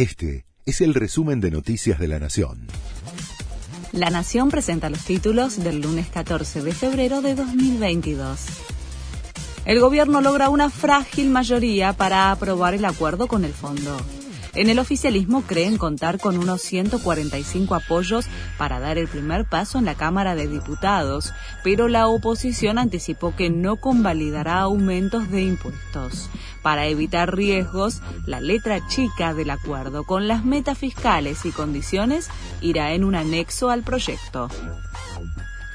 Este es el resumen de Noticias de la Nación. La Nación presenta los títulos del lunes 14 de febrero de 2022. El gobierno logra una frágil mayoría para aprobar el acuerdo con el fondo. En el oficialismo creen contar con unos 145 apoyos para dar el primer paso en la Cámara de Diputados, pero la oposición anticipó que no convalidará aumentos de impuestos. Para evitar riesgos, la letra chica del acuerdo con las metas fiscales y condiciones irá en un anexo al proyecto.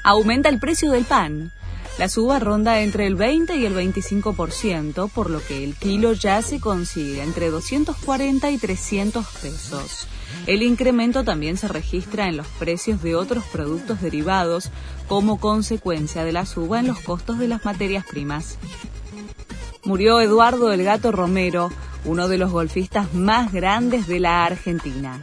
Aumenta el precio del pan. La suba ronda entre el 20 y el 25%, por lo que el kilo ya se consigue entre 240 y 300 pesos. El incremento también se registra en los precios de otros productos derivados como consecuencia de la suba en los costos de las materias primas. Murió Eduardo el Gato Romero, uno de los golfistas más grandes de la Argentina.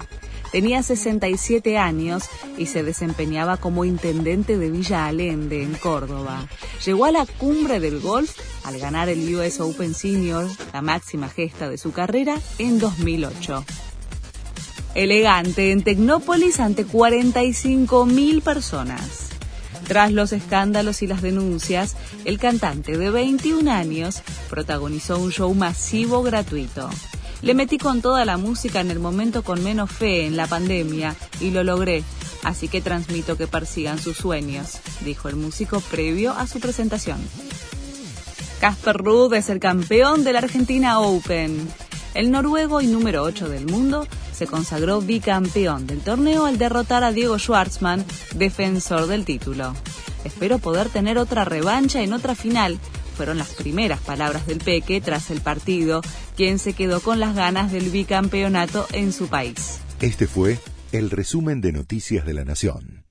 Tenía 67 años y se desempeñaba como intendente de Villa Allende, en Córdoba. Llegó a la cumbre del golf al ganar el US Open Senior, la máxima gesta de su carrera, en 2008. Elegante en Tecnópolis ante 45.000 personas. Tras los escándalos y las denuncias, el cantante de 21 años protagonizó un show masivo gratuito. Le metí con toda la música en el momento con menos fe en la pandemia y lo logré, así que transmito que persigan sus sueños, dijo el músico previo a su presentación. Casper Ruud es el campeón del Argentina Open. El noruego y número 8 del mundo se consagró bicampeón del torneo al derrotar a Diego Schwartzman, defensor del título. Espero poder tener otra revancha en otra final, fueron las primeras palabras del Peque tras el partido, quien se quedó con las ganas del bicampeonato en su país. Este fue el resumen de Noticias de la Nación.